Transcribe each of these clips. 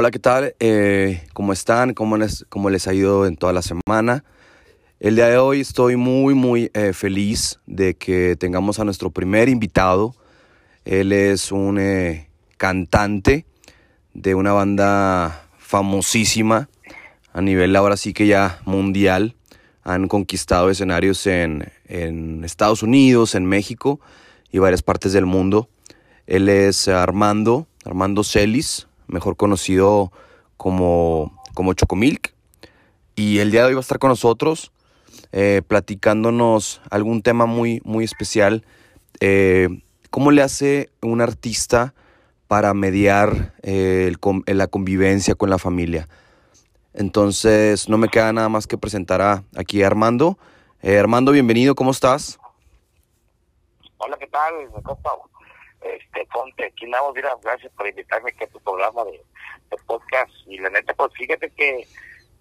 Hola, ¿qué tal? Eh, ¿Cómo están? ¿Cómo les, ¿Cómo les ha ido en toda la semana? El día de hoy estoy muy, muy eh, feliz de que tengamos a nuestro primer invitado. Él es un eh, cantante de una banda famosísima a nivel ahora sí que ya mundial. Han conquistado escenarios en, en Estados Unidos, en México y varias partes del mundo. Él es Armando, Armando Celis, mejor conocido como, como Chocomilk. Y el día de hoy va a estar con nosotros eh, platicándonos algún tema muy, muy especial. Eh, ¿Cómo le hace un artista para mediar eh, la convivencia con la familia? Entonces, no me queda nada más que presentar a, aquí a Armando. Armando, bienvenido, ¿cómo estás? Hola, ¿qué tal? Este, Ponte, aquí nada, mira, gracias por invitarme a tu programa de, de podcast. Y la neta, pues fíjate que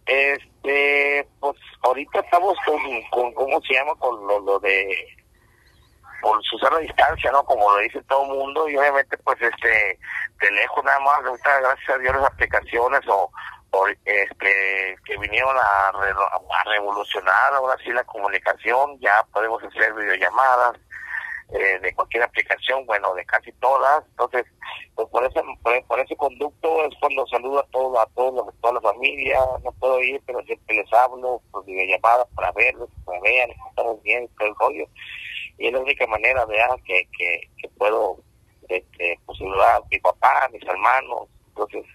este, pues ahorita estamos con, con ¿cómo se llama? Con lo, lo de, por su sana distancia, ¿no? Como lo dice todo el mundo, y obviamente, pues, este, de lejos nada más, ahorita, gracias a Dios, las aplicaciones o, o este, que vinieron a revolucionar ahora sí la comunicación, ya podemos hacer videollamadas, eh, de cualquier aplicación, bueno, de casi todas. Entonces, pues por ese, por, ese conducto es cuando saludo a todos, a todos, a toda la familia. No puedo ir, pero siempre les hablo por videollamadas para verlos, para que estamos bien, todo el rollo. Y es la única manera, que, que, puedo este, pues, saludar a mi papá, mis hermanos, entonces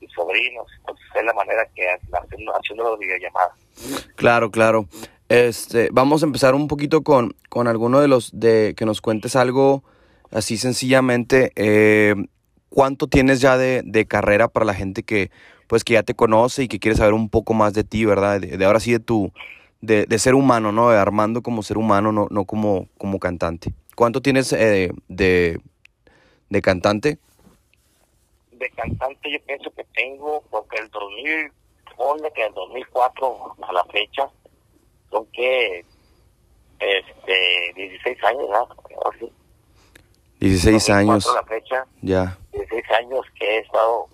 mis sobrinos. Entonces, es la manera que haciendo, haciendo las videollamadas. Claro, claro. Este, vamos a empezar un poquito con, con alguno de los de que nos cuentes algo así sencillamente. Eh, ¿Cuánto tienes ya de, de, carrera para la gente que pues que ya te conoce y que quiere saber un poco más de ti, verdad? De, ahora sí de tu de, de, ser humano, ¿no? De Armando como ser humano, no, no como, como cantante. ¿Cuánto tienes eh, de, de cantante? De cantante yo pienso que tengo, porque el 2000, ponle que el 2004 a la fecha, son que este 16 años ¿no? 16 años. la fecha. Ya. 16 años que he estado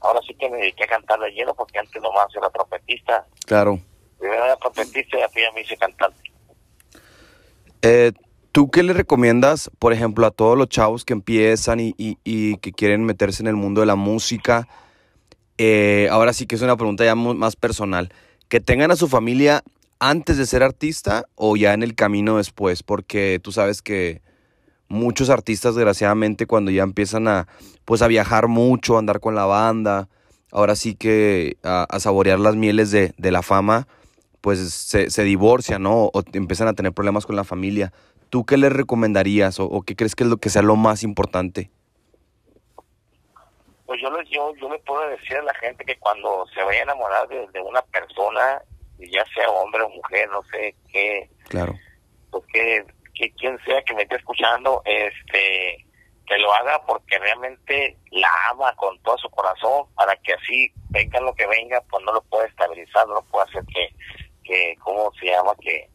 ahora sí que me dediqué a cantar de lleno porque antes nomás era trompetista. Claro. Primero era trompetista y después ya me hice cantante. Eh, ¿Tú qué le recomiendas, por ejemplo, a todos los chavos que empiezan y, y, y que quieren meterse en el mundo de la música? Eh, ahora sí que es una pregunta ya más personal. Que tengan a su familia antes de ser artista o ya en el camino después? Porque tú sabes que muchos artistas, desgraciadamente, cuando ya empiezan a, pues, a viajar mucho, a andar con la banda, ahora sí que a, saborear las mieles de, la fama, pues se, se, divorcian, ¿no? O empiezan a tener problemas con la familia. ¿Tú qué les recomendarías o, qué crees que es lo que sea lo más importante? Pues yo, yo, yo le puedo decir a la gente que cuando se vaya a enamorar de una persona, ya sea hombre o mujer, no sé qué, claro. pues que, quien sea que me esté escuchando, este, que lo haga porque realmente la ama con todo su corazón, para que así venga lo que venga, pues no lo puede estabilizar, no lo puede hacer que, que ¿cómo se llama? Que,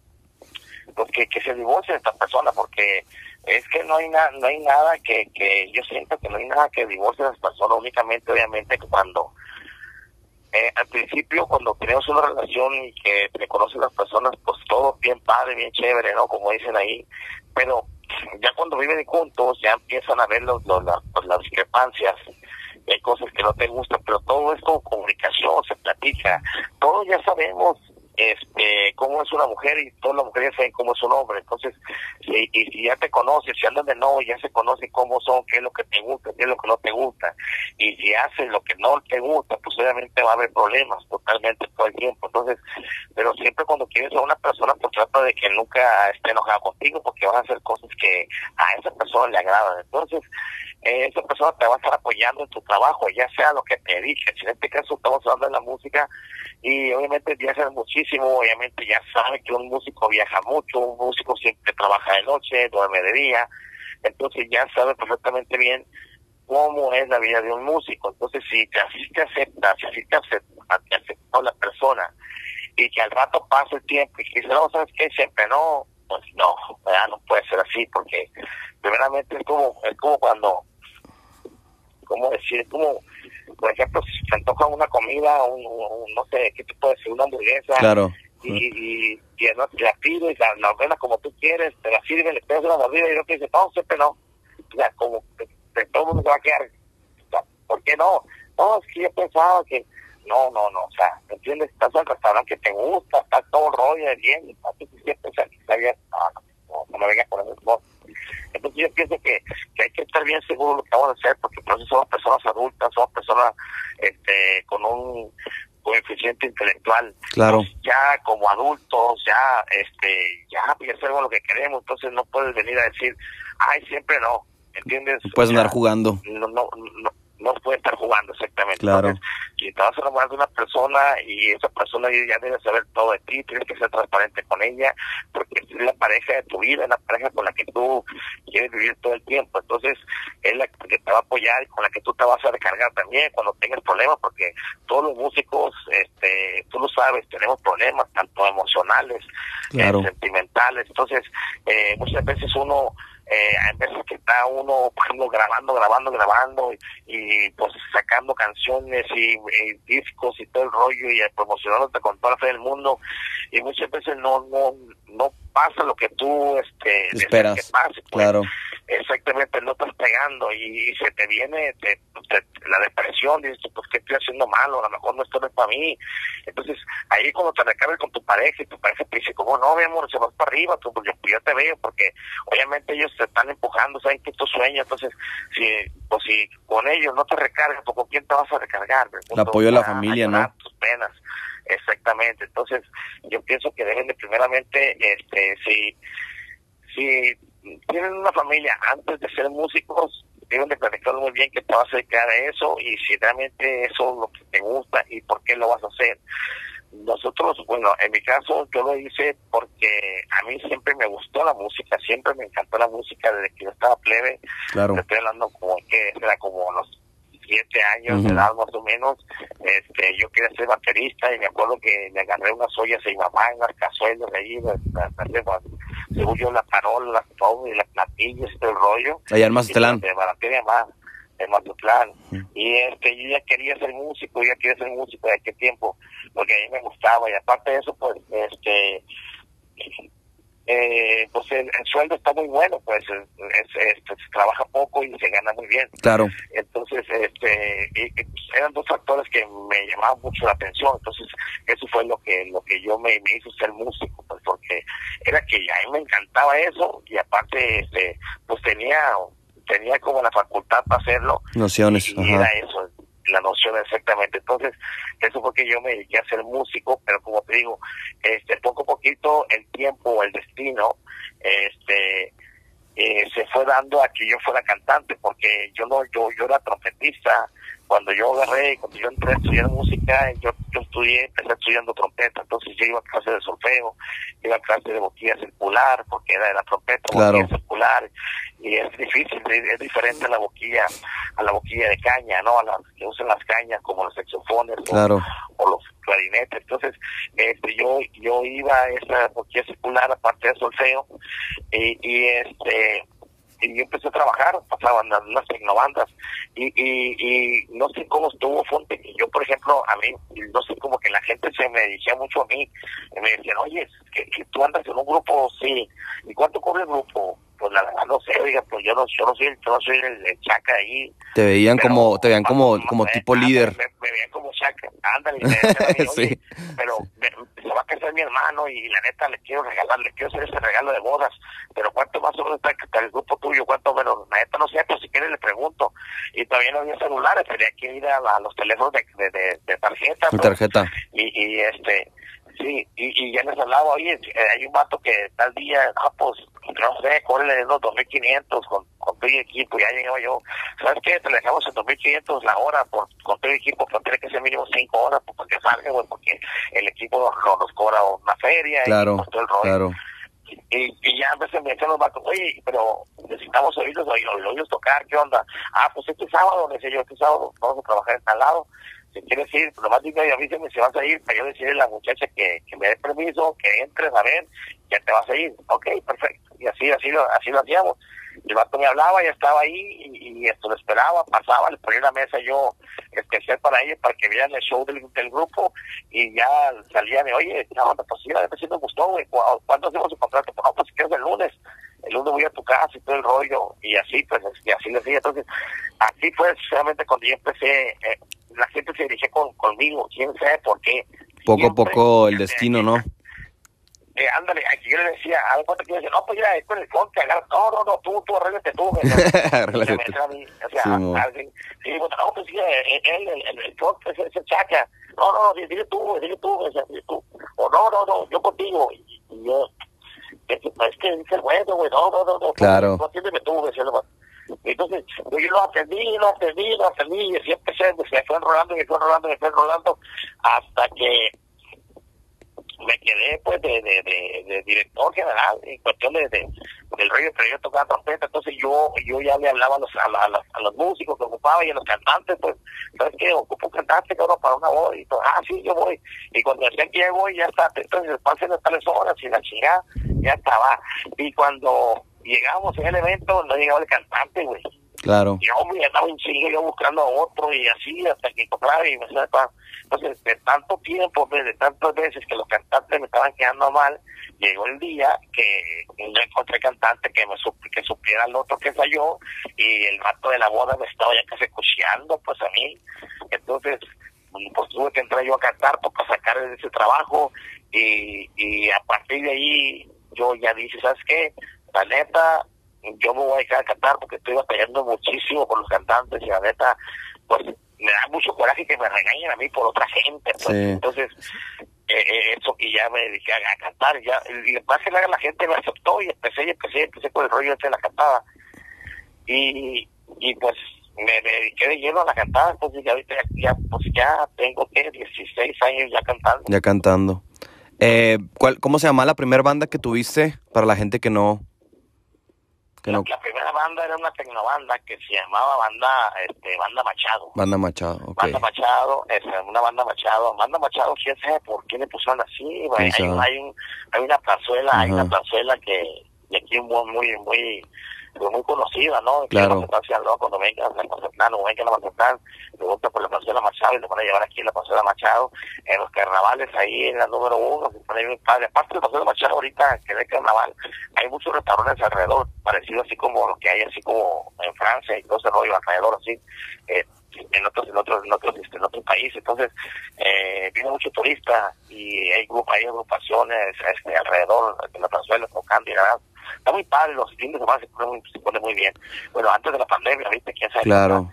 pues que, que se divorcie de esta persona, porque es que no hay nada, no hay nada que, que yo siento que no hay nada que divorcie a las personas, únicamente obviamente cuando eh, al principio cuando tenemos una relación y que te conocen las personas, pues todo bien padre, bien chévere, ¿no? Como dicen ahí, pero ya cuando viven juntos ya empiezan a ver los, los, pues, las, discrepancias, hay cosas que no te gustan, pero todo es con comunicación, se platica, todos ya sabemos este cómo es una mujer y todas las mujeres saben cómo es un hombre. Entonces, si, y si ya te conoces, si andan de nuevo, ya se conoce cómo son, qué es lo que te gusta, qué es lo que no te gusta. Y si haces lo que no te gusta, pues obviamente va a haber problemas totalmente todo el tiempo. Entonces, pero siempre cuando quieres a una persona, pues trata de que nunca esté enojada contigo porque vas a hacer cosas que a esa persona le agradan. Entonces, eh, esa persona te va a estar apoyando en tu trabajo, ya sea lo que te dediques. En este caso estamos hablando de la música y obviamente viajan muchísimo, obviamente ya sabe que un músico viaja mucho, un músico siempre trabaja de noche, duerme de día, entonces ya sabe perfectamente bien cómo es la vida de un músico. Entonces, si te, así te aceptas, si así te acepta, te aceptó la persona y que al rato pasa el tiempo y que dice, no, ¿sabes qué? Siempre no, pues no, ya no puede ser así porque primeramente es como, es como cuando, ¿cómo decir? Es como por ejemplo, si se antoja una comida, un, no sé, ¿qué te puedo decir? Una hamburguesa. Claro. Y, y, y, no, la pide, la, la ordena como tú quieres, te la sirve, le pegas una mordida y no te dice, no, siempre no. O sea, como que, todo el mundo se va a quedar, ¿por qué no? No, es que yo pensaba que, no, no, no, o sea, ¿me entiendes? Estás en el restaurante que te gusta, está todo rollo bien, y siempre está bien, no, no, no, me vengas con voz. Entonces yo pienso que, que hay que estar bien seguro de lo que vamos a hacer, porque por eso somos personas adultas, somos personas este, con un coeficiente intelectual. Claro. ya como adultos, ya, este, ya, ya sabemos lo que queremos, entonces no puedes venir a decir, ay, siempre no, ¿entiendes? Puedes andar jugando. No, no, no, no puede estar jugando exactamente. Claro. si te vas a enamorar de una persona y esa persona ya debe saber todo de ti, tienes que ser transparente con ella, porque es la pareja de tu vida, es la pareja con la que tú quieres vivir todo el tiempo. Entonces, es la que te va a apoyar y con la que tú te vas a recargar también cuando tengas problemas, porque todos los músicos, este, tú lo sabes, tenemos problemas, tanto emocionales, eh, sentimentales. Entonces, eh, muchas veces uno eh, en veces que está uno, por ejemplo, grabando, grabando, grabando y, pues sacando canciones y, discos y todo el rollo y promocionándote con toda la fe del mundo y muchas veces no no no pasa lo que tú este esperas que pase, pues. claro exactamente no estás pegando y, se te viene la depresión dices pues qué estoy haciendo malo a lo mejor no esto no es para mí entonces ahí cuando te recargas con tu pareja y tu pareja te dice como no mi amor se vas para arriba tú, pues yo, yo te veo porque obviamente ellos te están empujando saben que es tu sueño entonces si pues si con ellos no te recargas pues con quién te vas a recargar el apoyo de la familia no tus penas. Exactamente. Entonces yo pienso que deben de primeramente este si si tienen una familia antes de ser músicos, deben de planificar muy bien que te vas a dedicar a eso y si realmente eso es lo que te gusta y por qué lo vas a hacer. Nosotros, bueno, en mi caso yo lo hice porque a mí siempre me gustó la música, siempre me encantó la música desde que yo estaba plebe. Claro. Estoy hablando como que era como los siete años de edad más o menos, este, yo quería ser baterista y me acuerdo que me agarré unas ollas y mamá en las cazuelas de ahí, según yo la parola, todo y las platillas todo el rollo. Allá en Mazatlán. De Baratería más, en Mazatlán. Y este, yo ya quería ser músico, ya quería ser músico de qué tiempo, porque a mí me gustaba y aparte de eso, pues, este, eh, pues el, sueldo está muy bueno, pues es, se trabaja poco y se gana muy bien. Claro. Entonces, este, eran dos factores que me llamaban mucho la atención. Entonces, eso fue lo que lo que yo me, me hizo ser músico, pues porque era que a mí me encantaba eso y aparte, este, pues tenía tenía como la facultad para hacerlo. Nociones. Y, era eso, la noción exactamente. Entonces, eso fue que yo me dediqué a ser músico, pero como te digo, este, poco a poquito el tiempo, el destino, este, eh, se fue dando a que yo fuera cantante, porque yo no, yo, yo era trompetista, cuando yo agarré, cuando yo entré a estudiar música, yo, yo estudié, empecé estudiando trompeta, entonces yo iba a clase de solfeo, iba a clase de boquilla circular, porque era de la trompeta, boquilla circular, y es difícil, es, diferente a la boquilla, a la boquilla de caña, ¿no? A las que usan las cañas, como los saxofones o, los clarinetes, entonces este yo yo iba a esa boquilla circular aparte de solfeo y, y este y yo empecé a trabajar, pasaban unas tecnobandas y, y, y no sé cómo estuvo Fonte. Yo, por ejemplo, a mí, no sé cómo que la gente se me decía mucho a mí, me decían, oye, que, que tú andas en un grupo, sí, ¿y cuánto cobra el grupo? pues la verdad no sé, oiga, pues yo no, yo no soy, yo no soy el, chaca ahí. Te veían como, te veían como, como tipo líder. Me, veían como chaca, ándale, sí. pero va a casar mi hermano y la neta le quiero regalar, le quiero hacer ese regalo de bodas, pero cuánto más o menos está el grupo tuyo, cuánto menos, la neta no sé, pero si quieres le pregunto. Y todavía no había celulares, tenía que ir a, los teléfonos de, de, de, tarjeta. De tarjeta. Y, y este, Sí, y, y ya les hablaba, oye, eh, hay un vato que tal día, ah, pues, no sé, córrele unos 2.500 con, con el equipo, ya llegaba yo, ¿sabes qué? Te le dejamos en 2.500 la hora por, con todo el equipo, pero tiene que ser mínimo 5 horas pues, porque salga, güey, porque el equipo nos, nos cobra una feria claro, y pues, todo el rollo. Claro. Y, y, ya a veces me echan los vatos, oye, pero necesitamos oírlos, oírlos tocar, ¿qué onda? Ah, pues este sábado, decía yo, este sábado vamos a trabajar en tal lado si quieres ir, nomás dime y avísame si vas a ir, para yo decirle a la muchacha que, que me dé permiso, que entres a ver, ya te vas a ir. Ok, perfecto. Y así, así lo, así lo hacíamos. El vato me hablaba, ya estaba ahí y, esto lo esperaba, pasaba, le ponía una mesa yo especial para ella, para que vieran el show del, grupo y ya salía de, oye, no, pues sí, a ver si me gustó, güey, ¿cuándo hacemos el contrato? No, pues que es el lunes, el lunes voy a tu casa y todo el rollo, y así, pues, y así le decía, entonces, así fue solamente cuando yo empecé, eh, la gente se dirige con, conmigo, quién sabe por qué. Poco a poco el destino, ¿no? Eh, ándale, aquí yo le decía, a ver cuánto quiero decir, no, pues ya, es con el agarra, no, no, no, tú, tú, arréglate tú. arréglate tú. A mí, o sea, sí, alguien, sí, bueno, no, pues sí, eh, él, el, el, el phone, ese, ese chaca, no, no, dile tú, dile tú, dile tú, o no, no, no, yo contigo, y, y yo, es que, es que dice bueno, güey, no, no, no, no, claro. no, atiéndeme tú, decía entonces, yo, yo lo atendí, lo atendí, lo atendí, y así empecé, me fue enrolando, me fue enrolando, me fue enrolando, hasta que me quedé pues de, de, de, director general en cuestión de, del rollo, pero yo tocaba trompeta, entonces yo yo ya le hablaba a los, a, a, los músicos que ocupaba y a los cantantes, pues, ¿sabes qué? Ocupo un cantante, cabrón, para una voz, y todo, ah, sí, yo voy, y cuando decían que ya voy, ya está, entonces pasen las tales horas y la chingada, ya estaba, y cuando llegamos en el evento, no llegaba el cantante, güey. Claro. Y hombre, estaba en yo buscando a otro y así hasta que encontraba y me entonces, de tanto tiempo, de tantas veces que los cantantes me estaban quedando mal, llegó el día que no encontré cantante que me que supiera el otro que falló y el rato de la boda me estaba ya casi cucheando, pues a mí. Entonces, pues tuve que entrar yo a cantar pues, para sacar ese trabajo y, y a partir de ahí yo ya dije, ¿sabes qué? La neta, yo me voy a dejar a cantar porque estoy batallando muchísimo con los cantantes y la neta, pues me da mucho coraje que me regañen a mí por otra gente. Pues. Entonces, eh, eh, eso que ya me dediqué a, cantar, ya, y más que nada la gente me aceptó y empecé, y empecé, empecé con el rollo de la cantada. Y, y pues me, dediqué de lleno a la cantada, entonces ya ya, pues ya tengo que 16 años ya cantando. Ya cantando. Eh, ¿cuál, ¿Cómo se llama la primera banda que tuviste para la gente que no la, primera banda era una tecnobanda que se llamaba banda este banda Machado. Banda Machado, okay. Banda Machado, es una banda Machado. Banda Machado, quién sabe por qué le pusieron así. Hay, hay, un, hay una plazuela, hay una plazuela que de aquí muy, muy, muy pues, muy conocida, ¿no? Claro. Que ¿no? Cuando venga a Mazatlán o venga a Mazatlán, pregunta por la Plazuela Machado y le van a llevar aquí en la Plazuela Machado, en los carnavales ahí en la número uno, se pone bien padre. Aparte de la Plazuela Machado ahorita, que el carnaval, hay muchos restaurantes alrededor, parecidos así como los que hay así como en Francia y todo ese rollo alrededor así. Eh, en otros en otros en otros este, en otros países entonces eh, viene mucho turista y hay hay agrupaciones este, alrededor de la plazuela tocando y nada está muy padre, los fines de semana se pone muy, se pone muy bien. Bueno, antes de la pandemia, ¿viste? ¿Quién sabe? Claro.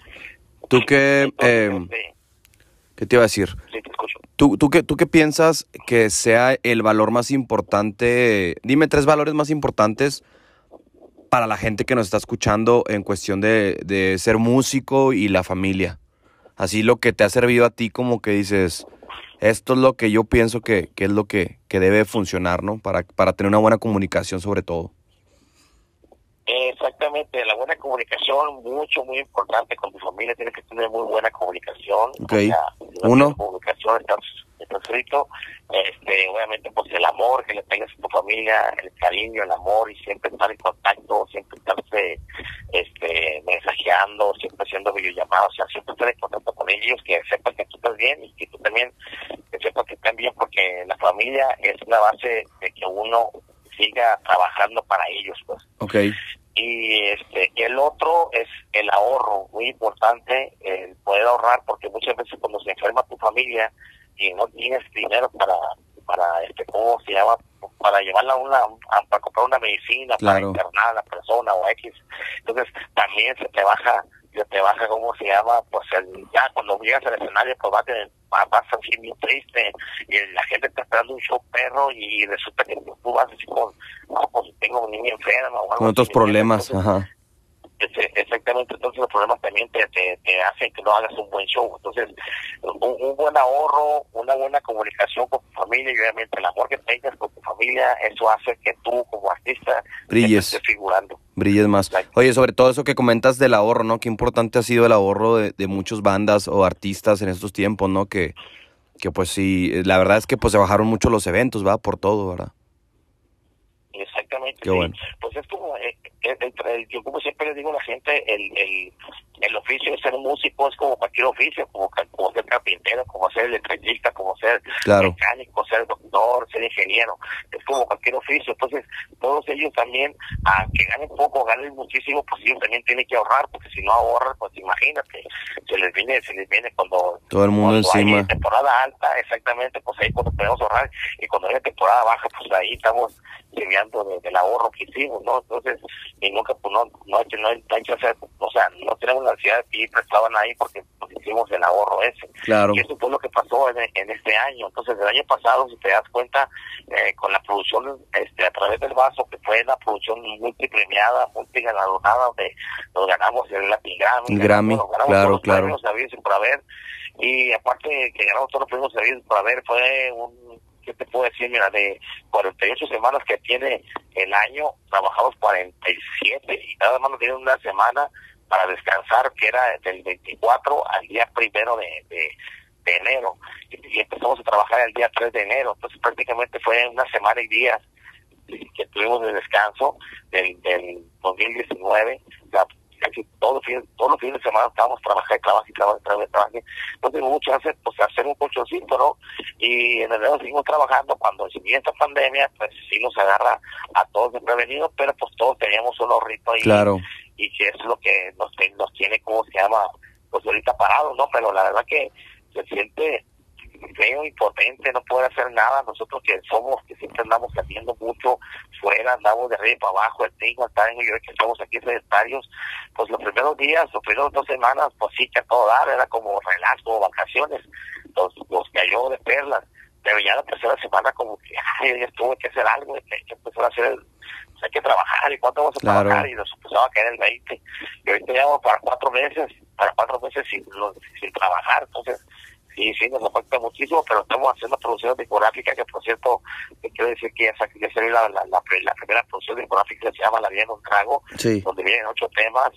¿Tú qué, eh, qué te iba a decir? Sí, te escucho. ¿Tú, tú, qué, ¿Tú qué piensas que sea el valor más importante? Dime tres valores más importantes para la gente que nos está escuchando en cuestión de, de ser músico y la familia. Así lo que te ha servido a ti como que dices, esto es lo que yo pienso que, que es lo que, que, debe funcionar, ¿no? Para, para tener una buena comunicación sobre todo. Exactamente, la buena comunicación, mucho, muy importante con tu familia, tienes que tener muy buena comunicación. Ok, uno. Comunicación, está, escrito, este, obviamente, pues el amor que le tengas a tu familia, el cariño, el amor, y siempre estar en contacto, siempre estarse este, mensajeando, siempre haciendo videollamadas, o sea, siempre estar en contacto con ellos, que sepan que tú estás bien y que tú también, que sepan que están bien, porque la familia es la base de que uno siga trabajando para ellos, pues. Okay. Y este, el otro es el ahorro, muy importante, el poder ahorrar, porque muchas veces cuando se enferma tu familia y no tienes dinero para, para este, ¿cómo se llama? Para llevarla a una, para comprar una medicina, para internar a la persona o X. Entonces, también se te baja ya te baja, ¿cómo se llama? Pues el, ya cuando llegas al escenario, pues vas, a vas así bien triste y la gente está esperando un show perro y resulta que tú vas así con, no, pues tengo un niño enfermo o algo Con otros problemas, ajá exactamente, entonces los problemas también te, te, hacen que no hagas un buen show. Entonces, un, buen ahorro, una buena comunicación con tu familia y obviamente el amor que tengas con tu familia, eso hace que tú como artista brilles. estés figurando. Brilles más. Oye, sobre todo eso que comentas del ahorro, ¿no? Qué importante ha sido el ahorro de, de muchas bandas o artistas en estos tiempos, ¿no? Que, que pues sí, la verdad es que pues se bajaron mucho los eventos, ¿va? Por todo, ¿verdad? Exactamente. sí. Pues es como, eh, yo como siempre le digo a la gente, el, el, oficio de ser músico es como cualquier oficio, como, como ser carpintero, como ser electricista, como ser mecánico, ser doctor, ser ingeniero, es como cualquier oficio. Entonces, todos ellos también, aunque ganen poco, ganen muchísimo, pues ellos también tienen que ahorrar, porque si no ahorran, pues imagínate, se les viene, se les viene cuando... Todo el mundo encima. Hay temporada alta, exactamente, pues ahí cuando podemos ahorrar, y cuando hay temporada baja, pues ahí estamos enviando del ahorro que hicimos, ¿no? Entonces, y nunca, pues no, no, hay, no, hay, que hacer, o sea, no tenemos la necesidad de prestaban ahí porque pues, hicimos el ahorro ese. Claro. Y eso fue lo que pasó en, en este año. Entonces, el año pasado, si te das cuenta, eh, con la producción este, a través del vaso, que fue la producción multipremiada, multigalardonada, donde nos ganamos el Latin Grammy. Grammy, claro, claro. por haber. Y aparte que ganamos todos los premios sabidos por haber, fue un ¿qué te puedo decir? Mira, de 48 semanas que tiene el año, trabajamos 47 y nada más nos tiene una semana para descansar, que era del 24 al día primero de, de, enero. Y, empezamos a trabajar el día 3 de enero. Entonces prácticamente fue una semana y días que tuvimos de descanso del, del 2019. La, casi todos los fines, todos los fines de semana estábamos trabajando, trabajando, trabajando, trabajando. No tengo mucho pues hacer un colchoncito, ¿no? Y en el enero seguimos trabajando. Cuando si esta pandemia, pues sí nos agarra a todos desprevenidos, pero pues todos teníamos un ahorrito ahí. Claro. Y que es lo que nos, nos tiene, como se llama? Pues ahorita parados, ¿no? Pero la verdad que se siente feo, impotente, no puede hacer nada. Nosotros que somos, que siempre andamos haciendo mucho fuera, andamos de arriba para abajo, el tingo, el y hoy que estamos aquí sedentarios, pues los primeros días, los primeros dos semanas, pues sí que a todo dar, era como relajo, vacaciones, los, los cayó de perlas. Pero ya la tercera semana como que, ay, ya tuve que hacer algo, que empezar a hacer pues hay que trabajar, ¿y cuánto vamos a trabajar? Y nos empezaba a caer el 20. Y ahorita llevamos para cuatro meses, para cuatro meses sin, sin trabajar, entonces Sí, sí, nos afecta muchísimo, pero estamos haciendo producciones discográficas que, por cierto, quiero decir que ya, ya salió la, la, la, primera producción discográfica que se llama La Vida en un Trago, donde vienen ocho temas,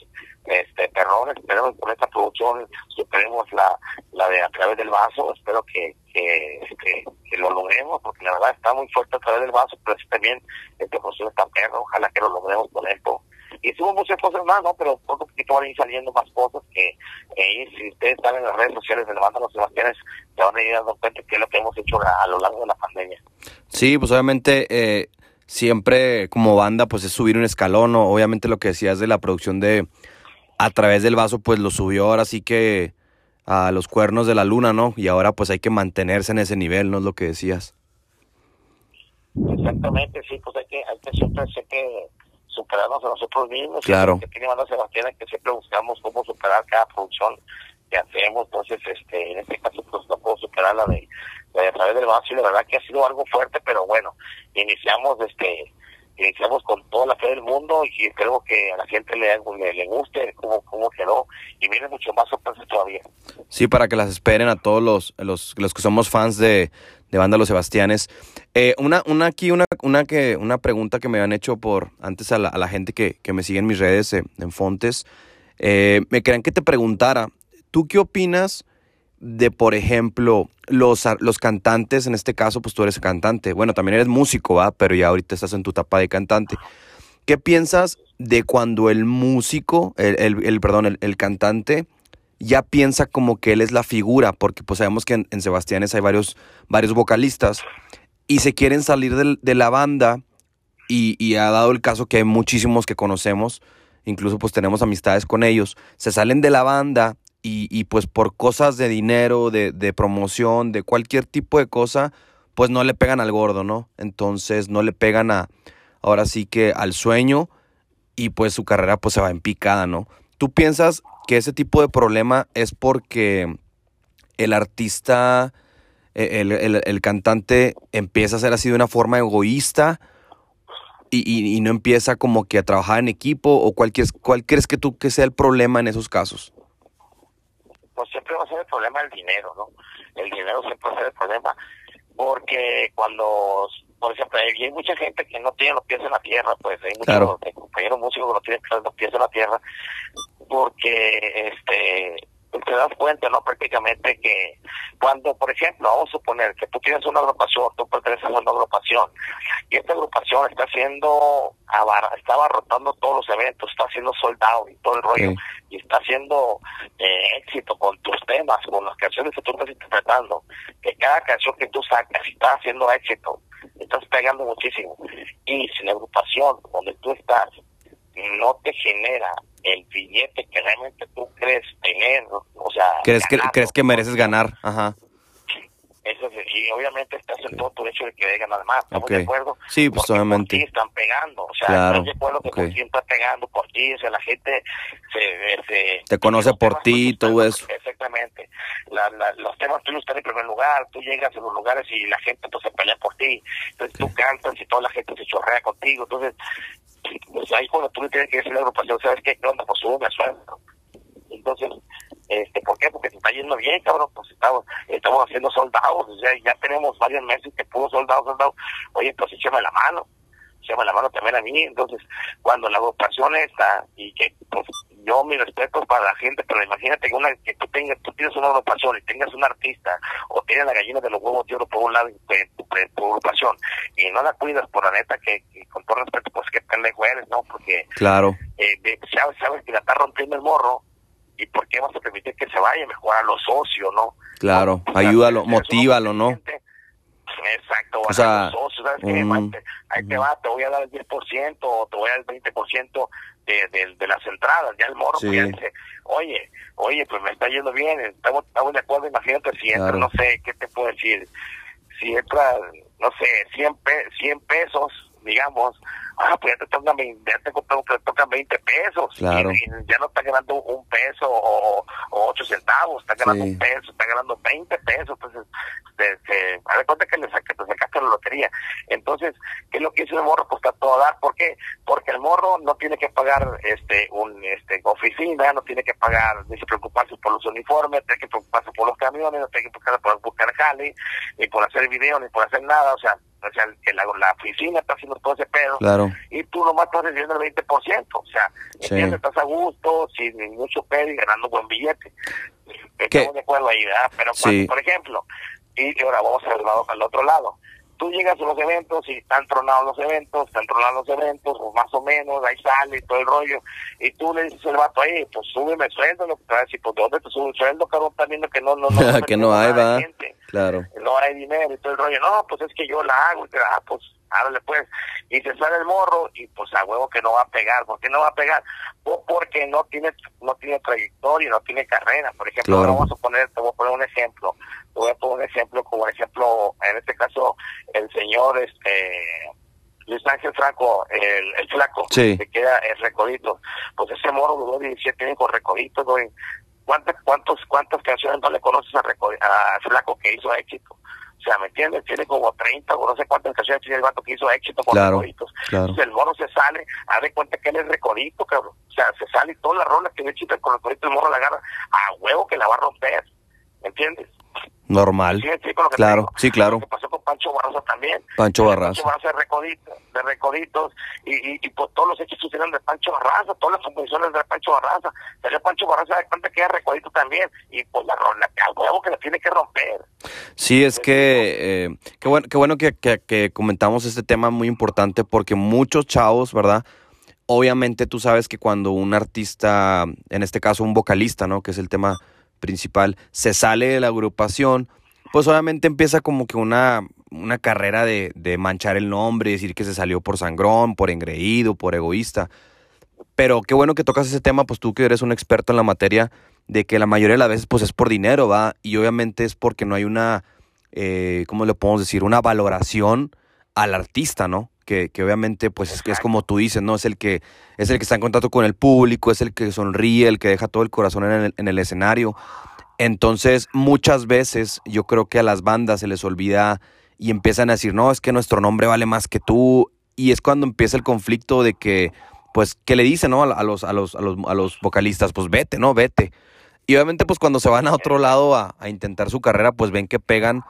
este, perdón, esperemos con esta producción superemos la, la de A través del vaso, espero que, que, este, que lo logremos, porque la verdad está muy fuerte a través del vaso, pero también esta producción está perro, ojalá que lo logremos con esto hicimos muchas cosas más, ¿no? Pero poco a poquito van a ir saliendo más cosas que, si ustedes están en las redes sociales de la banda Los Sebastianes, se van a ir dando cuenta que es lo que hemos hecho a, lo largo de la pandemia. Sí, pues obviamente eh, siempre como banda pues es subir un escalón, ¿no? Obviamente lo que decías de la producción de A través del vaso pues lo subió ahora sí que a los cuernos de la luna, ¿no? Y ahora pues hay que mantenerse en ese nivel, ¿no? Es lo que decías. Exactamente, sí, pues hay que, hay que siempre que superarnos a nosotros mismos. Claro. Que tiene Banda Sebastián que siempre buscamos cómo superar cada producción que hacemos. Entonces, este, en este caso, pues no puedo superar la de, a través del vaso y la verdad que ha sido algo fuerte, pero bueno, iniciamos este iniciamos con toda la fe del mundo y creo que a la gente le, le, guste cómo, cómo quedó y viene mucho más sorpresas todavía. Sí, para que las esperen a todos los, los, los que somos fans de, de Banda Los Sebastianes. Eh, una, una aquí, una, una, que, una pregunta que me han hecho por antes a la, a la gente que, que, me sigue en mis redes, eh, en Fontes. Eh, me querían que te preguntara, ¿tú qué opinas de, por ejemplo, los, los cantantes? En este caso, pues tú eres cantante. Bueno, también eres músico, ¿va? Pero ya ahorita estás en tu etapa de cantante. ¿Qué piensas de cuando el músico, el, el, perdón, el, el cantante ya piensa como que él es la figura, porque pues sabemos que en, Sebastianes hay varios, varios vocalistas y se quieren salir de, la banda y, ha dado el caso que hay muchísimos que conocemos, incluso pues tenemos amistades con ellos, se salen de la banda y, pues por cosas de dinero, de, de, promoción, de cualquier tipo de cosa, pues no le pegan al gordo, ¿no? Entonces no le pegan a, ahora sí que al sueño y pues su carrera pues se va en picada, ¿no? ¿Tú piensas que ese tipo de problema es porque el artista, e, el, cantante empieza a ser así de una forma egoísta y, no empieza como que a trabajar en equipo? ¿O cuál, cuál crees que tú que sea el problema en esos casos? Pues siempre va a ser el problema el dinero, ¿no? El dinero siempre va a ser el problema. Porque cuando por ejemplo, hay mucha gente que no tiene los pies en la tierra, pues hay muchos compañeros músicos que no tienen los pies en la tierra, porque este pues te das cuenta, ¿no? Prácticamente que cuando, por ejemplo, vamos a suponer que tú tienes una agrupación, tú perteneces a una agrupación, y esta agrupación está haciendo, está abarrotando todos los eventos, está haciendo soldado y todo el rollo, y está haciendo eh, éxito con tus temas, con las canciones que tú estás interpretando, que cada canción que tú sacas está haciendo éxito, estás pegando muchísimo, y si la agrupación donde tú estás no te genera el billete que realmente tú crees tener, o sea... ¿Crees, que, ¿crees que mereces ganar? Ajá. Eso y obviamente estás en todo tu derecho de que ganar más, ¿estamos de acuerdo? Sí, pues obviamente. Por ti están pegando, o sea, claro. de acuerdo que por ti está pegando, por ti, o sea, la gente se... se Te conoce por ti y todo eso. Exactamente. La, la, los temas tuyos están en primer lugar, tú llegas a los lugares y la gente entonces pelea por ti, entonces tú cantas y toda la gente se chorrea contigo, entonces pues ahí cuando tú le tienes que decir la agrupación, ¿sabes qué? ¿Qué onda? Pues sube sueldo. Entonces, este, ¿por qué? Porque se está yendo bien, cabrón, pues estamos, estamos haciendo soldados, o sea, ya tenemos varios meses que pudo soldados, soldados, oye, pues échame la mano, échame la mano también a mí, entonces, cuando la agrupación está, y que, pues, yo mi respeto para la gente, pero imagínate que, una, que tú tengas, tú tienes una agrupación y tengas un artista, o tienes la gallina de los huevos de oro por un lado de tu, agrupación, y no la cuidas por la neta que, con todo respeto, pues que pendejo eres, ¿no? Porque, claro. Eh, sabes, sabes que la está rompiendo el morro, ¿y por qué vas a permitir que se vaya? Mejor a los socios, ¿no? Claro, ayúdalo, motívalo, ¿no? Exacto, o sea, socios, ¿sabes qué? Ahí te va, te voy a dar el 10% o te voy a dar el 20% de, de, las entradas, ya el morro pues, dice, oye, oye, pues me está yendo bien, estamos, estamos de acuerdo, imagínate si entra, no sé, ¿qué te puedo decir? Si entra, no sé, 100, pe 100 pesos, digamos, ah, pues ya te tocan, ya te, te tocan 20 pesos. Claro. Y, ya no está ganando un peso o, o 8 centavos, está ganando un peso, está ganando 20 pesos. Entonces, te, te, a ver, cuenta que le sacaste, te sacaste la lotería. Entonces, ¿qué es lo que hizo el morro? Pues está todo a dar. ¿Por qué? Porque el morro no tiene que pagar este un este oficina, no tiene que pagar, ni se preocuparse por los uniformes, tiene que preocuparse por los camiones, no tiene que preocuparse por buscar jale, ni por hacer video, ni por hacer nada. O sea, o sea, que la, la, oficina está haciendo todo ese pedo. Claro. Y tú nomás estás recibiendo el 20%. O sea, Estás a gusto, sin mucho pedo y ganando buen billete. Estamos de acuerdo ahí, ¿verdad? Pero cuando, por ejemplo, y ahora vamos a lado al otro lado. Tú llegas a los eventos y están tronados los eventos, están tronados los eventos, o más o menos, ahí sale y todo el rollo. Y tú le dices al vato, ahí, pues súbeme el sueldo, lo que a decir, pues ¿dónde te sube el sueldo, cabrón? También que no, no, no. que no hay, va. Claro. No hay dinero y todo el rollo. No, pues es que yo la hago. Y te, ah, pues háblale pues. Y se sale el morro y pues a huevo que no va a pegar. ¿Por qué no va a pegar? Pues porque no tiene, no tiene trayectoria, no tiene carrera. Por ejemplo, vamos a poner, te voy a poner un ejemplo. Te voy a poner un ejemplo, como ejemplo, en este caso, el señor, este, Luis Ángel Franco, el, el flaco, que queda el recodito. Pues ese morro duró 17 años con recodito, güey. ¿Cuántas, cuántos, ¿Cuántas canciones no le conoces a, a Flaco que hizo éxito? O sea, ¿me entiendes? Tiene como 30 o no sé cuántas canciones tiene el vato que hizo éxito con claro, recoditos. Entonces el mono se sale, a de cuenta que él es recodito, cabrón. O sea, se sale y todas las rolas que le chita con recodito, el mono la agarra a huevo que la va a romper. ¿Me entiendes? Normal. claro, sí, claro. Lo pasó con Pancho Barraza también. Pancho Barraza. Pancho Barraza de Recoditos, de Recoditos y, y, y pues todos los hechos sucedieron de Pancho Barraza, todas las composiciones de Pancho Barraza. Salió Pancho Barraza de cuenta que era Recodito también y pues la, la, algo que la tiene que romper. Sí, es que eh, qué bueno, qué bueno que, que, que comentamos este tema muy importante porque muchos chavos, ¿verdad? Obviamente tú sabes que cuando un artista, en este caso un vocalista, ¿no? Que es el tema principal, se sale de la agrupación, pues obviamente empieza como que una, una carrera de, de, manchar el nombre, decir que se salió por sangrón, por engreído, por egoísta. Pero qué bueno que tocas ese tema, pues tú que eres un experto en la materia, de que la mayoría de las veces pues es por dinero, ¿va? Y obviamente es porque no hay una, eh, ¿cómo le podemos decir? Una valoración al artista, ¿no? Que, que, obviamente pues es, es como tú dices, ¿no? Es el que es el que está en contacto con el público, es el que sonríe, el que deja todo el corazón en el, en el escenario. Entonces, muchas veces yo creo que a las bandas se les olvida y empiezan a decir, no, es que nuestro nombre vale más que tú. Y es cuando empieza el conflicto de que, pues, ¿qué le dicen, no? A los, a los, a los, a los vocalistas, pues vete, ¿no? Vete. Y obviamente, pues cuando se van a otro lado a, a intentar su carrera, pues ven que pegan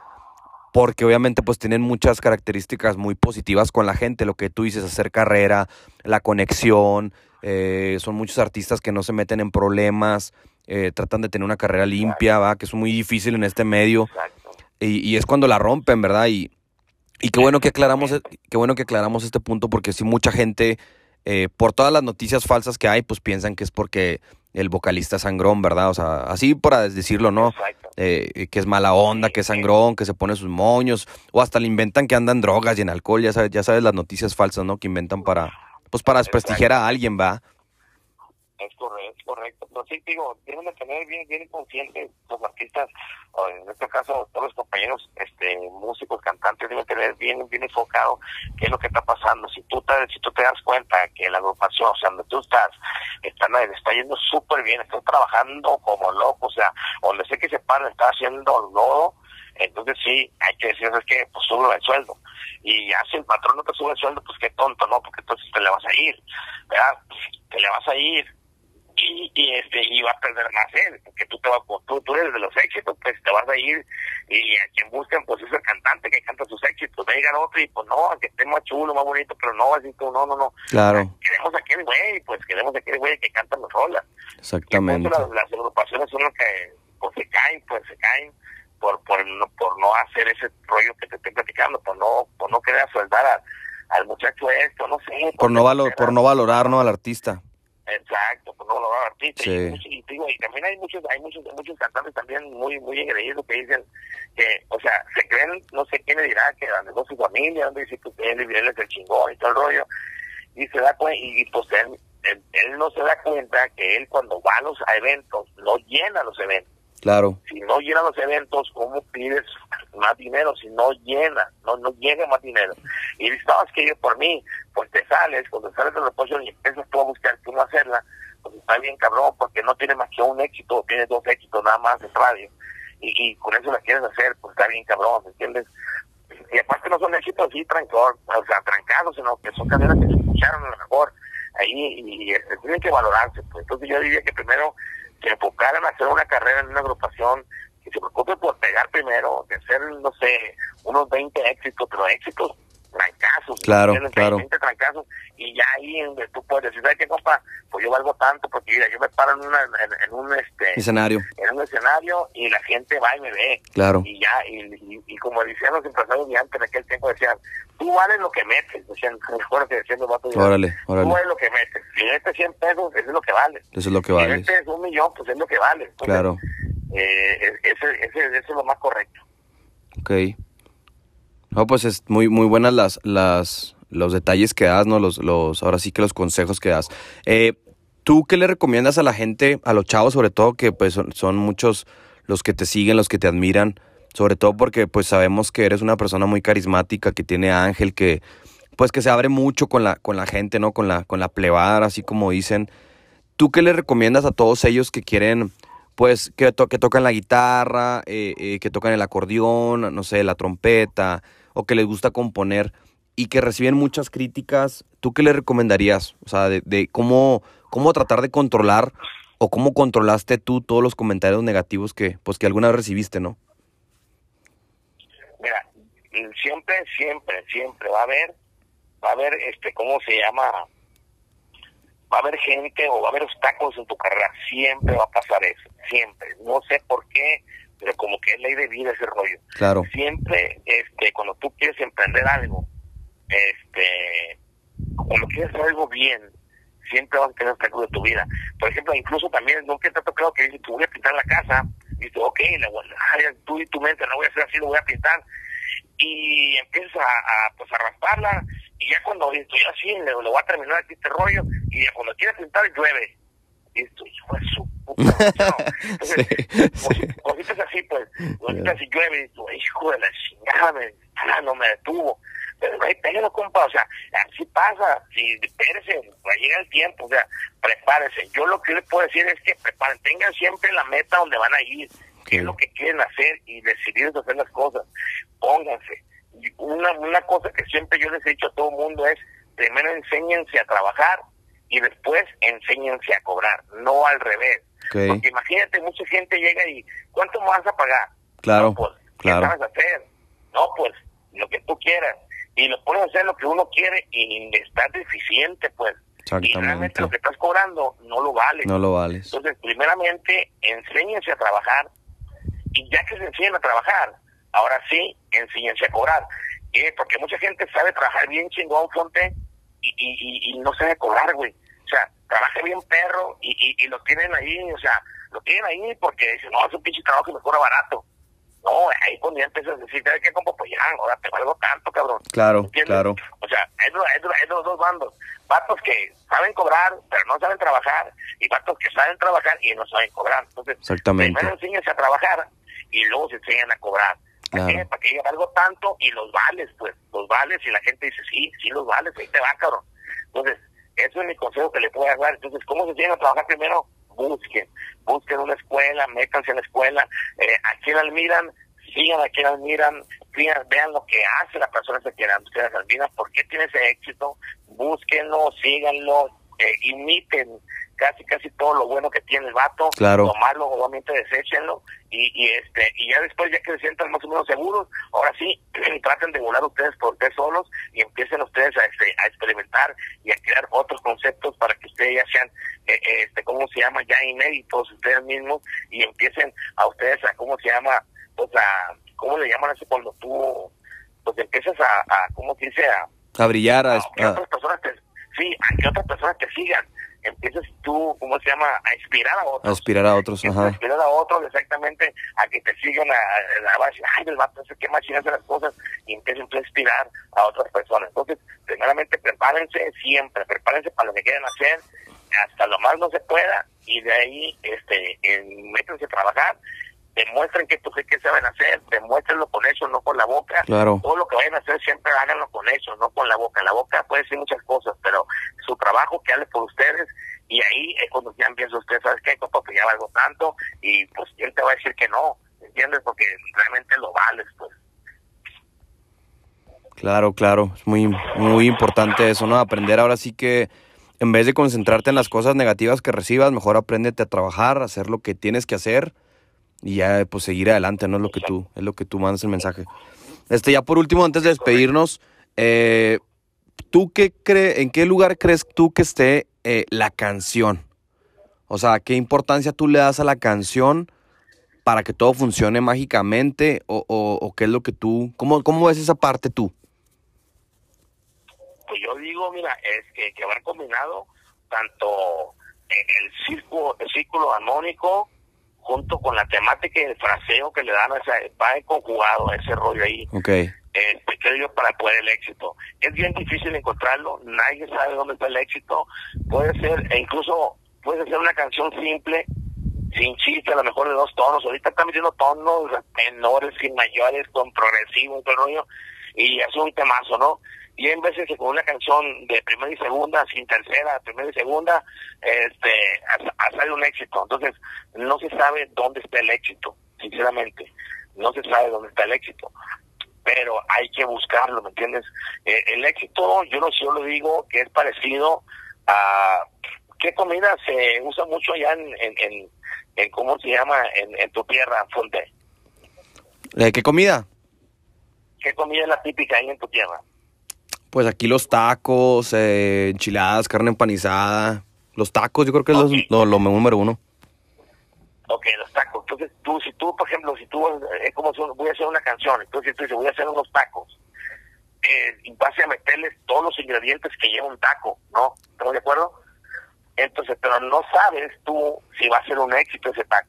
porque obviamente pues tienen muchas características muy positivas con la gente, lo que tú dices, hacer carrera, la conexión, eh, son muchos artistas que no se meten en problemas, eh, tratan de tener una carrera limpia, ¿va? Que es muy difícil en este medio. Y, y, es cuando la rompen, ¿verdad? Y, y qué bueno que aclaramos, e, qué bueno que aclaramos este punto, porque sí mucha gente, eh, por todas las noticias falsas que hay, pues piensan que es porque el vocalista sangrón, ¿verdad? O sea, así para decirlo, ¿no? Eh, que es mala onda, que es sangrón, que se pone sus moños, o hasta le inventan que andan drogas y en alcohol, ya sabes, ya sabes las noticias falsas, ¿no? Que inventan para, pues para desprestigiar a alguien, ¿va? Es correcto, correcto. Pero sí, digo, tienen que tener bien, bien conscientes los artistas, o en este caso todos los compañeros, este, músicos, cantantes, deben tener bien, bien enfocado qué es lo que está pasando. Si tú te, si tú te das cuenta que la agrupación, o sea, donde tú estás, están, está yendo súper bien, están trabajando como locos, o sea, donde sé que se paran, está haciendo lodo, entonces sí, hay que decir, es que pues sube el sueldo. Y ya si el patrón no te sube el sueldo, pues qué tonto, ¿no? Porque entonces te le vas a ir, ¿verdad? Te le vas a ir y, y este y va a perder más él, porque tú te vas, tú, tú eres de los éxitos, pues te vas a ir y a quien buscan pues es el cantante que canta sus éxitos, va a llegar otro y pues no, que esté más chulo, más bonito, pero no, así tú, no, no, no. Claro. Queremos a aquel güey, pues queremos a aquel güey que canta las rolas. Exactamente. Las, las, agrupaciones son las que pues se caen, pues se caen por por no, por no hacer ese rollo que te estoy platicando, por no por no querer soldar al muchacho esto, no sé. Por, no, valor, por no valorar, ¿no? Al artista. Exacto, pues no lo va a artista. Sí. Y, y, y, también hay muchos, hay muchos, muchos cantantes también muy, muy engreídos que dicen que, o sea, se creen, no sé quién le dirá, que la su familia, donde dice que él, él es el chingón y todo el rollo, y se da cuenta, y, y pues él, él, él, no se da cuenta que él cuando va a los eventos, no llena los eventos. Claro. Si no llena los eventos, ¿cómo pides más dinero? Si no llena, no no llega más dinero. Y dices, no, es que yo por mí, pues te sales, cuando sales del reposo y empiezas tú a buscar cómo hacerla, pues está bien cabrón, porque no tiene más que un éxito, tiene dos éxitos nada más en radio. Y, y con eso la quieres hacer, pues está bien cabrón, ¿me entiendes? Y aparte no son éxitos así trancados, o sea, trancados, sino que son canciones que se escucharon a lo mejor ahí y, y, y tienen que valorarse. Pues. Entonces yo diría que primero se enfocaran a hacer una carrera en una agrupación, que se preocupe por pegar primero, de hacer, no sé, unos 20 éxitos, pero éxitos trancazos. Claro, claro. 20 trancazos, y ya ahí tú puedes decir, ¿sabes qué, compa? Pues yo valgo tanto, porque mira, yo me paro en, una, en, en un este escenario en un escenario y la gente va y me ve. Claro. Y ya, y, y, y como decían los empresarios de antes en aquel tiempo, decían, tú vales lo que metes, decían, recuerdo que decían los vatos, órale, órale. tú vales lo que metes. Si metes 100 pesos, eso es lo que vale. Eso es lo que vale. Si metes un millón, pues es lo que vale. Entonces, claro. Eh, ese, ese, eso es lo más correcto. Ok. No, pues es muy, muy buenas las, las, los detalles que das, ¿no? Los, los, ahora sí que los consejos que das. Eh, ¿Tú qué le recomiendas a la gente, a los chavos sobre todo, que pues son, son, muchos los que te siguen, los que te admiran? Sobre todo porque pues sabemos que eres una persona muy carismática, que tiene ángel, que pues que se abre mucho con la, con la gente, ¿no? Con la, con la plebada, así como dicen. ¿Tú qué le recomiendas a todos ellos que quieren, pues, que, to que tocan la guitarra, eh, eh, que tocan el acordeón, no sé, la trompeta, o que les gusta componer y que reciben muchas críticas, ¿tú qué le recomendarías? O sea, de, cómo, cómo tratar de controlar o cómo controlaste tú todos los comentarios negativos que, pues, que alguna vez recibiste, ¿no? Mira, siempre, siempre, siempre va a haber, va a haber, este, ¿cómo se llama? Va a haber gente o va a haber obstáculos en tu carrera. Siempre va a pasar eso, siempre. No sé por qué, pero como que es ley de vida ese rollo. Claro. Siempre, este, cuando tú quieres emprender algo, este, cuando quieres hacer algo bien, siempre vas a tener obstáculos de tu vida. Por ejemplo, incluso también, nunca te ha tocado que dices, tú voy a pintar la casa, y dices, ok, la, tú y tu mente, no voy a hacer así, lo voy a pintar, y empiezas a, a pues a rasparla, y ya cuando estoy así, le, le voy a terminar aquí este rollo, y ya cuando quieres pintar, llueve. Y esto, hijo de su puta. No. Entonces, sí. cositas así, pues, cositas así llueve, y tú, hijo de la chingada, me, ah, no me detuvo. Pero hay pelo, compa, o sea, así pasa, si espérese, va a llegar el tiempo, o sea, prepárese. Yo lo que les puedo decir es que preparen, tengan siempre la meta donde van a ir, qué es lo que quieren hacer y decidir hacer las cosas. Pónganse. Una, una cosa que siempre yo les he dicho a todo el mundo es, primero enséñense a trabajar y después enséñense a cobrar, no al revés. Okay. Porque imagínate, mucha gente llega y, ¿cuánto me vas a pagar? Claro, no, pues, ¿qué claro. sabes hacer? No, pues, lo que tú quieras. Y lo puedes hacer lo que uno quiere y estar deficiente, pues. Y realmente lo que estás cobrando no lo vales. No lo vales. Entonces, primeramente, enséñense a trabajar y ya que se enseñan a trabajar, ahora sí, enséñense a cobrar. ¿Eh? Porque mucha gente sabe trabajar bien chingón, Fonte, y, y, y, no sabe cobrar, güey. O sea, trabaja bien perro y, y, lo tienen ahí, o sea, lo tienen ahí porque dicen, no, es un pinche trabajo que me cobra barato. No, ahí ya empiezas a decir, ¿sabes qué, compa? Pues ya, ahora te valgo tanto, cabrón. Claro, claro. O sea, es, es, los dos bandos. Vatos que saben cobrar, pero no saben trabajar, y vatos que saben trabajar y no saben cobrar. Entonces, Exactamente. primero enseñas a trabajar y luego se enseñan a cobrar. ¿Para qué? Para que algo tanto y los vales, pues, los vales y la gente dice, sí, sí los vales, ahí te va, cabrón. Entonces, eso es mi consejo que le puedo dar. Entonces, ¿cómo se enseñan a trabajar primero? Busquen, busquen una escuela, métanse en la escuela. Eh, a quien admiran, sigan a quien admiran, vean lo que hace la persona que ustedes admiran, por qué tiene ese éxito, búsquenlo, síganlo, eh, imiten casi casi todo lo bueno que tiene el vato, claro. lo malo obviamente deséchenlo y, y este y ya después ya que se sientan más o menos seguros, ahora sí traten de volar ustedes por ustedes solos y empiecen ustedes a, este, a experimentar y a crear otros conceptos para que ustedes ya sean eh, este cómo se llama ya inéditos ustedes mismos y empiecen a ustedes a cómo se llama pues a cómo le llaman eso cuando tú pues empiezas a, a cómo se dice a, a brillar a, que otras personas te, sí a que otras personas te sigan empiezas tú, ¿cómo se llama?, a inspirar a otros. A inspirar a otros, ajá. A inspirar a otros exactamente a que te sigan a, a, base, ay, el vato ese qué machina hace las cosas, y empiezan a inspirar a otras personas. Entonces, primeramente, prepárense siempre, prepárense para lo que quieran hacer, hasta lo más no se pueda, y de ahí, este, métanse a trabajar, demuestren que tú qué saben hacer, demuéstrenlo con eso, no con la boca. Claro. Todo lo que vayan a hacer siempre háganlo con eso, no con la boca. La boca puede decir muchas cosas, pero su trabajo que hable por ustedes y ahí es cuando ya empieza usted, ¿sabes qué? Porque ya valgo tanto y pues él te va a decir que no, ¿entiendes? Porque realmente lo vales, pues. Claro, claro, es muy, muy importante eso, ¿no? Aprender ahora sí que en vez de concentrarte en las cosas negativas que recibas, mejor apréndete a trabajar, a hacer lo que tienes que hacer y ya pues seguir adelante, ¿no? Es lo que tú, es lo que tú mandas el mensaje. Este, ya por último, antes de despedirnos, eh, ¿tú qué crees, en qué lugar crees tú que esté eh, la canción? O sea, ¿qué importancia tú le das a la canción para que todo funcione mágicamente? ¿O, o, qué es lo que tú, cómo, cómo ves esa parte tú? Pues yo digo, mira, es que, que van combinado tanto el círculo, el círculo armónico junto con la temática y el fraseo que le dan, a ese, va conjugado a ese rollo ahí. Okay. Este, creo yo, para poder el éxito. Es bien difícil encontrarlo, nadie sabe dónde está el éxito. Puede ser, e incluso puede ser una canción simple, sin chiste, a lo mejor de dos tonos. Ahorita están metiendo tonos menores y mayores, con progresivo, todo el rollo, y es un temazo, ¿no? Y en veces que con una canción de primera y segunda, sin tercera, primera y segunda, este, ha, salido un éxito. Entonces, no se sabe dónde está el éxito, sinceramente. No se sabe dónde está el éxito. Pero hay que buscarlo, ¿me entiendes? Eh, el éxito, yo no solo digo que es parecido a... ¿Qué comida se usa mucho allá en, en, en, cómo se llama, en, tu tierra, Fonte? ¿De ¿Qué comida? ¿Qué comida es la típica ahí en tu tierra? Pues aquí los tacos, eh, enchiladas, carne empanizada. Los tacos yo creo que es lo, número uno. Ok, los tacos. Entonces tú, si tú, por ejemplo, si tú, es como si voy a hacer una canción, entonces tú dices, voy a hacer unos tacos. Eh, y vas a meterles todos los ingredientes que lleva un taco, ¿no? ¿Estamos de acuerdo? Entonces, pero no sabes tú si va a ser un éxito ese taco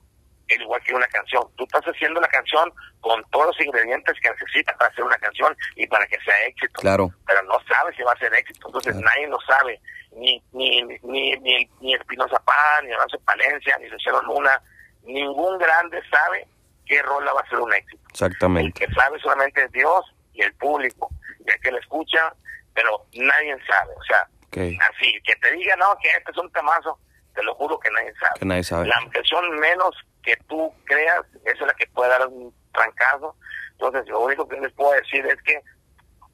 el igual que una canción. Tú estás haciendo la canción con todos los ingredientes que necesitas para hacer una canción y para que sea éxito. Claro. Pero no sabes si va a ser éxito. Entonces nadie lo sabe. Ni ni ni ni, ni Espinosa Paz, ni Horacio Palencia, ni Luciano Luna. Ningún grande sabe qué rola va a ser un éxito. Exactamente. El que sabe solamente es Dios y el público. Ya que la escucha, pero nadie sabe. O sea, así, que te diga, no, que este es un temazo te lo juro que nadie sabe. Que nadie sabe. La canción menos que tú creas, esa es la que puede dar un trancazo. Entonces, lo único que les puedo decir es que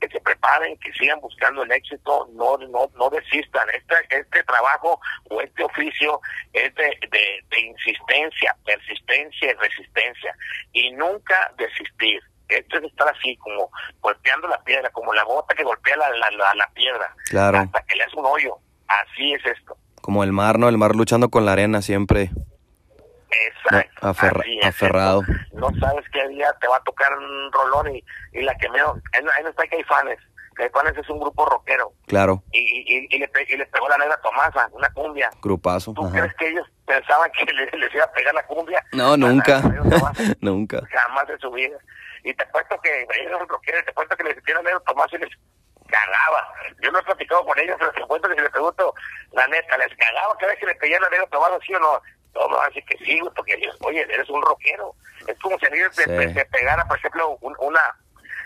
que se preparen, que sigan buscando el éxito, no no no desistan. Este, este trabajo o este oficio es de, de, insistencia, persistencia y resistencia. Y nunca desistir. Esto es estar así, como golpeando la piedra, como la gota que golpea la, la, la, piedra, claro. hasta que le hace un hoyo Así es esto. Como el mar, ¿no? El mar luchando con la arena siempre. Exacto. No, aferra- así es aferrado. No sabes qué día te va a tocar un rolón y, y la que me... Ahí no ahí no está Caifanes. Caifanes es un grupo rockero. Claro, Y, y, y, le, pe- y le pegó la negra Tomasa, una cumbia. grupazo. ¿Tú Ajá. crees que ellos pensaban que les, les iba a pegar la cumbia? No, la nunca. negra Tomasa. nunca. Jamás en su vida. Y te cuento que ellos eran rockeros, te cuento que les hicieron negro Tomás y les cagaba. Yo no he platicado con ellos, pero te cuento que si les pregunto, la neta, les cagaba cada vez que le pedían a negro Tomás, ¿sí o no? No, no, así que sí, porque ellos, oye, eres un rockero. Es como si a te, Sí. te- te pegara, por ejemplo, un- una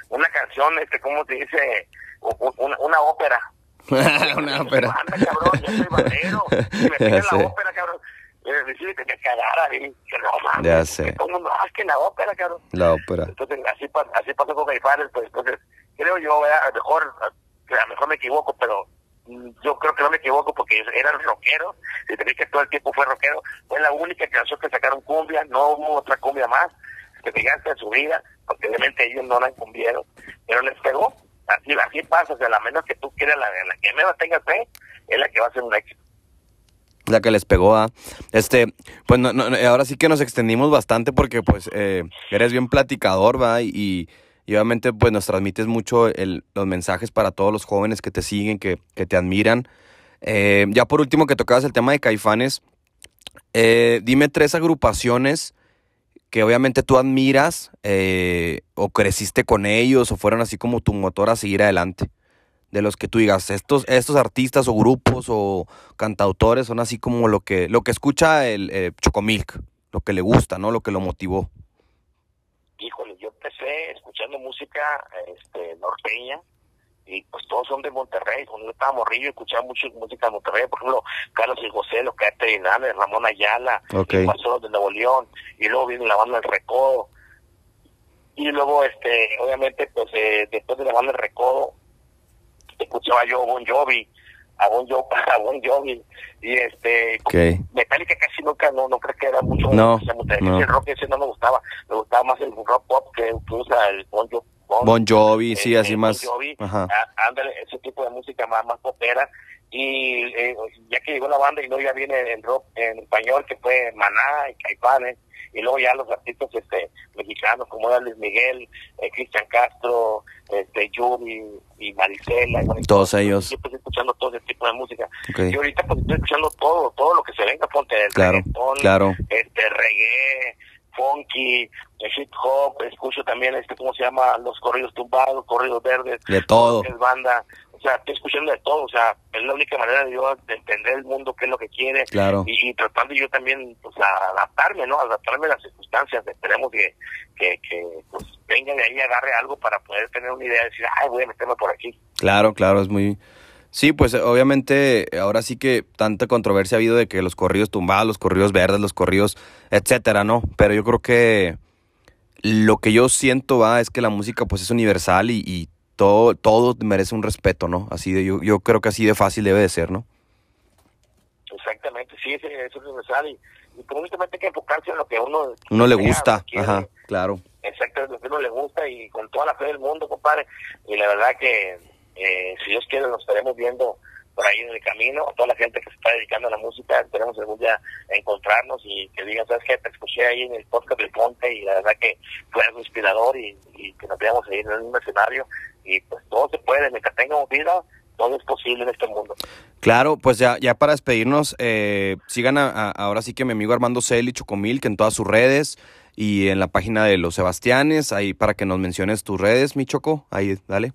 una canción, este, ¿cómo te dice? Una, una ópera. Una ópera. Anda, cabrón, yo soy bandero. Y me piden sé. la ópera, cabrón. Eh, decir que me cagara, y que no mames. Ya sé. Que todo el mundo, "Ah, es que la ópera, cabrón. La ópera. Entonces, así, así pasó con Caifanes, pues, entonces, creo yo, ¿verdad? a lo mejor, a lo mejor me equivoco, pero yo creo que no me equivoco porque eran rockeros, y te que todo el tiempo fue rockero, fue la única canción que sacaron cumbia, no hubo otra cumbia más, que fijaste en su vida, porque obviamente ellos no la cumbieron, pero les pegó, así, así pasa, o sea, la menos que tú quieras, la, la que menos tengas fe, es la que va a ser un éxito. La que les pegó a. Este, pues no, no, ahora sí que nos extendimos bastante porque pues eh, eres bien platicador, va, y obviamente pues nos transmites mucho los mensajes para todos los jóvenes que te siguen, que, que te admiran. Eh, ya por último que tocabas el tema de Caifanes, eh, dime tres agrupaciones que obviamente tú admiras eh, o creciste con ellos o fueron así como tu motor a seguir adelante. De los que tú digas, estos, estos artistas o grupos o cantautores son así como lo que, lo que escucha el Chocomilk, lo que le gusta, ¿no? Lo que lo motivó. Empecé escuchando música este, norteña y pues todos son de Monterrey. Cuando yo estaba morrillo escuchaba mucho música de Monterrey, por ejemplo, Carlos y José, los Hernández, Ramón Ayala, Ok. y Pasos de Nuevo León, y luego vino la banda El Recodo. Y luego, este, obviamente, pues eh, después de la banda El Recodo, escuchaba yo Bon Jovi, a Bon Jovi, a Bon Jovi, y este, Ok. Metallica casi nunca, no, no creo que era mucho. No, o sea, Metallica, no. El rock ese no me gustaba, me gustaba más el rock pop que, usa el Bon Jovi. Bon Jovi, sí, así Bon más. Jovi, Ajá. ándale, ese tipo de música más, más popera. Y eh, ya que llegó la banda y luego ya viene el rock en español, que fue Maná y Caifanes, y luego ya los artistas este mexicanos como era Luis Miguel, eh, Cristian Castro, este Yuri y Marisela. y bueno, y Todos ellos. Yo empecé escuchando todo ese tipo de música. Ok. Y ahorita pues estoy escuchando todo, todo lo que se venga, ponte el Claro, reggaetón, claro. este reggae, funky, el hip hop, escucho también este, ¿cómo se llama? Los corridos tumbados, corridos verdes, De todo. es banda, o sea, estoy escuchando de todo, o sea, es la única manera de yo de entender el mundo, qué es lo que quiere, Claro. y, y tratando yo también, pues, a adaptarme, ¿no? Adaptarme a las circunstancias, esperemos que, que, que pues, venga de ahí y agarre algo para poder tener una idea de decir, ay, voy a meterme por aquí. Claro, claro, es muy... Sí, pues obviamente ahora sí que tanta controversia ha habido de que los corridos tumbados, los corridos verdes, los corridos, etcétera, ¿no? Pero yo creo que lo que yo siento va es que la música pues es universal y, y todo, todo merece un respeto, ¿no? Así de, yo, yo creo que así de fácil debe de ser, ¿no? Exactamente, sí, es universal y, y pues, únicamente hay que enfocarse en lo que a uno, Uno le gusta, quiere. ajá, claro. Exacto, es lo que uno le gusta y con toda la fe del mundo, compadre. Y la verdad que, eh, si Dios quiere, nos estaremos viendo por ahí en el camino. A toda la gente que se está dedicando a la música, esperemos algún día encontrarnos y que digan, ¿sabes qué? Te escuché ahí en el podcast del Ponte y la verdad que fue algo inspirador y, y que nos veamos ahí en el mismo escenario. Y pues todo se puede, mientras tengamos vida, todo es posible en este mundo. Claro, pues ya, ya para despedirnos, eh, sigan a, a- ahora sí que mi amigo Armando Celi Chocomil, que en todas sus redes y en la página de los Sebastianes, ahí para que nos menciones tus redes, mi Choco, ahí, dale.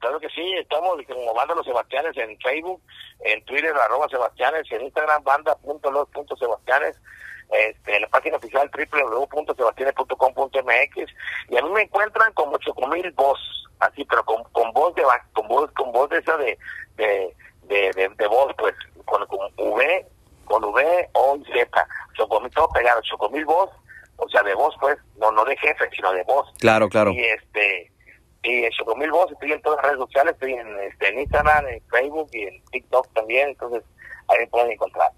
Claro que sí, estamos como Banda Los Sebastianes en Facebook, en Twitter, arroba Sebastianes, en Instagram, banda.los.sebastianes, este, en la página oficial www.sebastianes.com.mx y a mí me encuentran como Chocomil Voz, así, pero con, con voz de con voz, con voz de esa de, de, de, de, de voz, pues, con, con V, con V o Z, Chocomil, todo pegado, Chocomil Voz, o sea, de voz, pues, no, no de jefe, sino de voz. Claro, claro. Y este, y Chocomil Voz, estoy en todas las redes sociales, estoy en, este, en Instagram, en Facebook y en TikTok también, entonces ahí me pueden encontrar.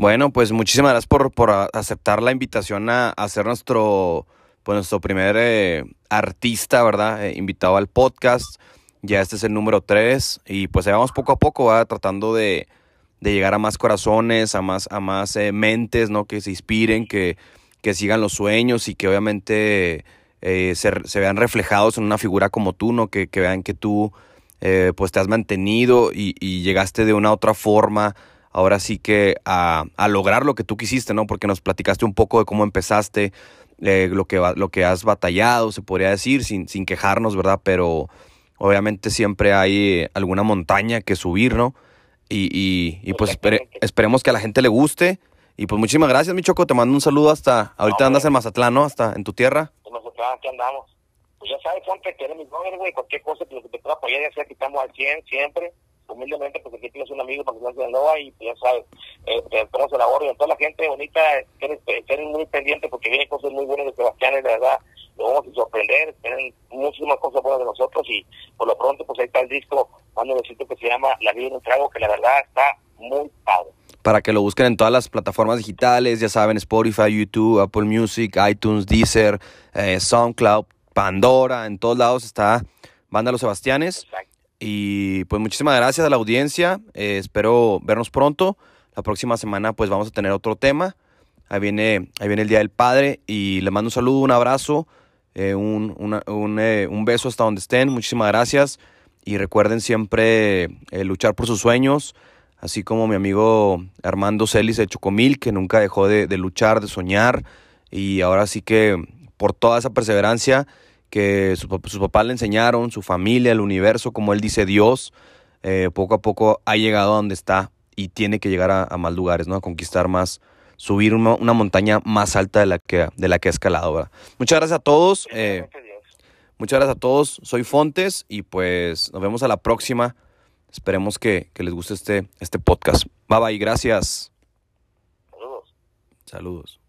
Bueno, pues muchísimas gracias por, por aceptar la invitación a, a ser nuestro, pues nuestro primer eh, artista, ¿verdad? Eh, invitado al podcast. Ya este es el número 3 y pues vamos poco a poco, ¿va? tratando de, de llegar a más corazones, a más, a más eh, mentes, ¿no? Que se inspiren, que, que sigan los sueños y que obviamente se, se, vean reflejados en una figura como tú, ¿no? Que, que vean que tú pues te has mantenido y, y, llegaste de una otra forma, ahora sí que a, a, lograr lo que tú quisiste, ¿no? Porque nos platicaste un poco de cómo empezaste, eh, lo, que, lo que has batallado, se podría decir, sin, sin quejarnos, ¿verdad? Pero obviamente siempre hay alguna montaña que subir, ¿no? Y, y, y pues espere, esperemos que a la gente le guste. Y pues muchísimas gracias, mi Choco. Te mando un saludo hasta. Ahorita no, andas en Mazatlán, ¿no? Hasta en tu tierra. En Mazatlán, aquí andamos. Pues ya sabes, Fonte, que eres mi brother, güey. Cualquier cosa que, te pueda apoyar, ya sea que estamos al 100 siempre. Humildemente, porque aquí tienes un amigo para que de Nova y pues, ya sabes, eh, te ponemos el ahorro. Y a toda la gente bonita, eres muy pendiente porque vienen cosas muy buenas de Sebastián, de verdad. Lo vamos a sorprender. Tienen muchísimas cosas buenas de nosotros y por lo pronto, pues ahí está el disco, mando un besito que se llama La vida en un trago, que la verdad está muy padre para que lo busquen en todas las plataformas digitales, ya saben, Spotify, YouTube, Apple Music, iTunes, Deezer, eh, SoundCloud, Pandora, en todos lados está Banda Los Sebastianes. Y pues muchísimas gracias a la audiencia, eh, espero vernos pronto. La próxima semana pues vamos a tener otro tema. Ahí viene, ahí viene el Día del Padre y les mando un saludo, un abrazo, eh, un, una, un, un, beso hasta donde estén. Muchísimas gracias y recuerden siempre luchar por sus sueños así como mi amigo Armando Celis de Chocomil, que nunca dejó de, de, luchar, de soñar, y ahora sí que por toda esa perseverancia que sus su papás le enseñaron, su familia, el universo, como él dice, Dios, eh, poco a poco ha llegado a donde está y tiene que llegar a, a más lugares, ¿no? A conquistar más, subir una, una, montaña más alta de la que, de la que ha escalado, ¿verdad? Muchas gracias a todos. Eh, muchas gracias a todos. Soy Fontes y pues nos vemos a la próxima. Esperemos que, que les guste este, este podcast. Bye bye, gracias. Saludos. Saludos.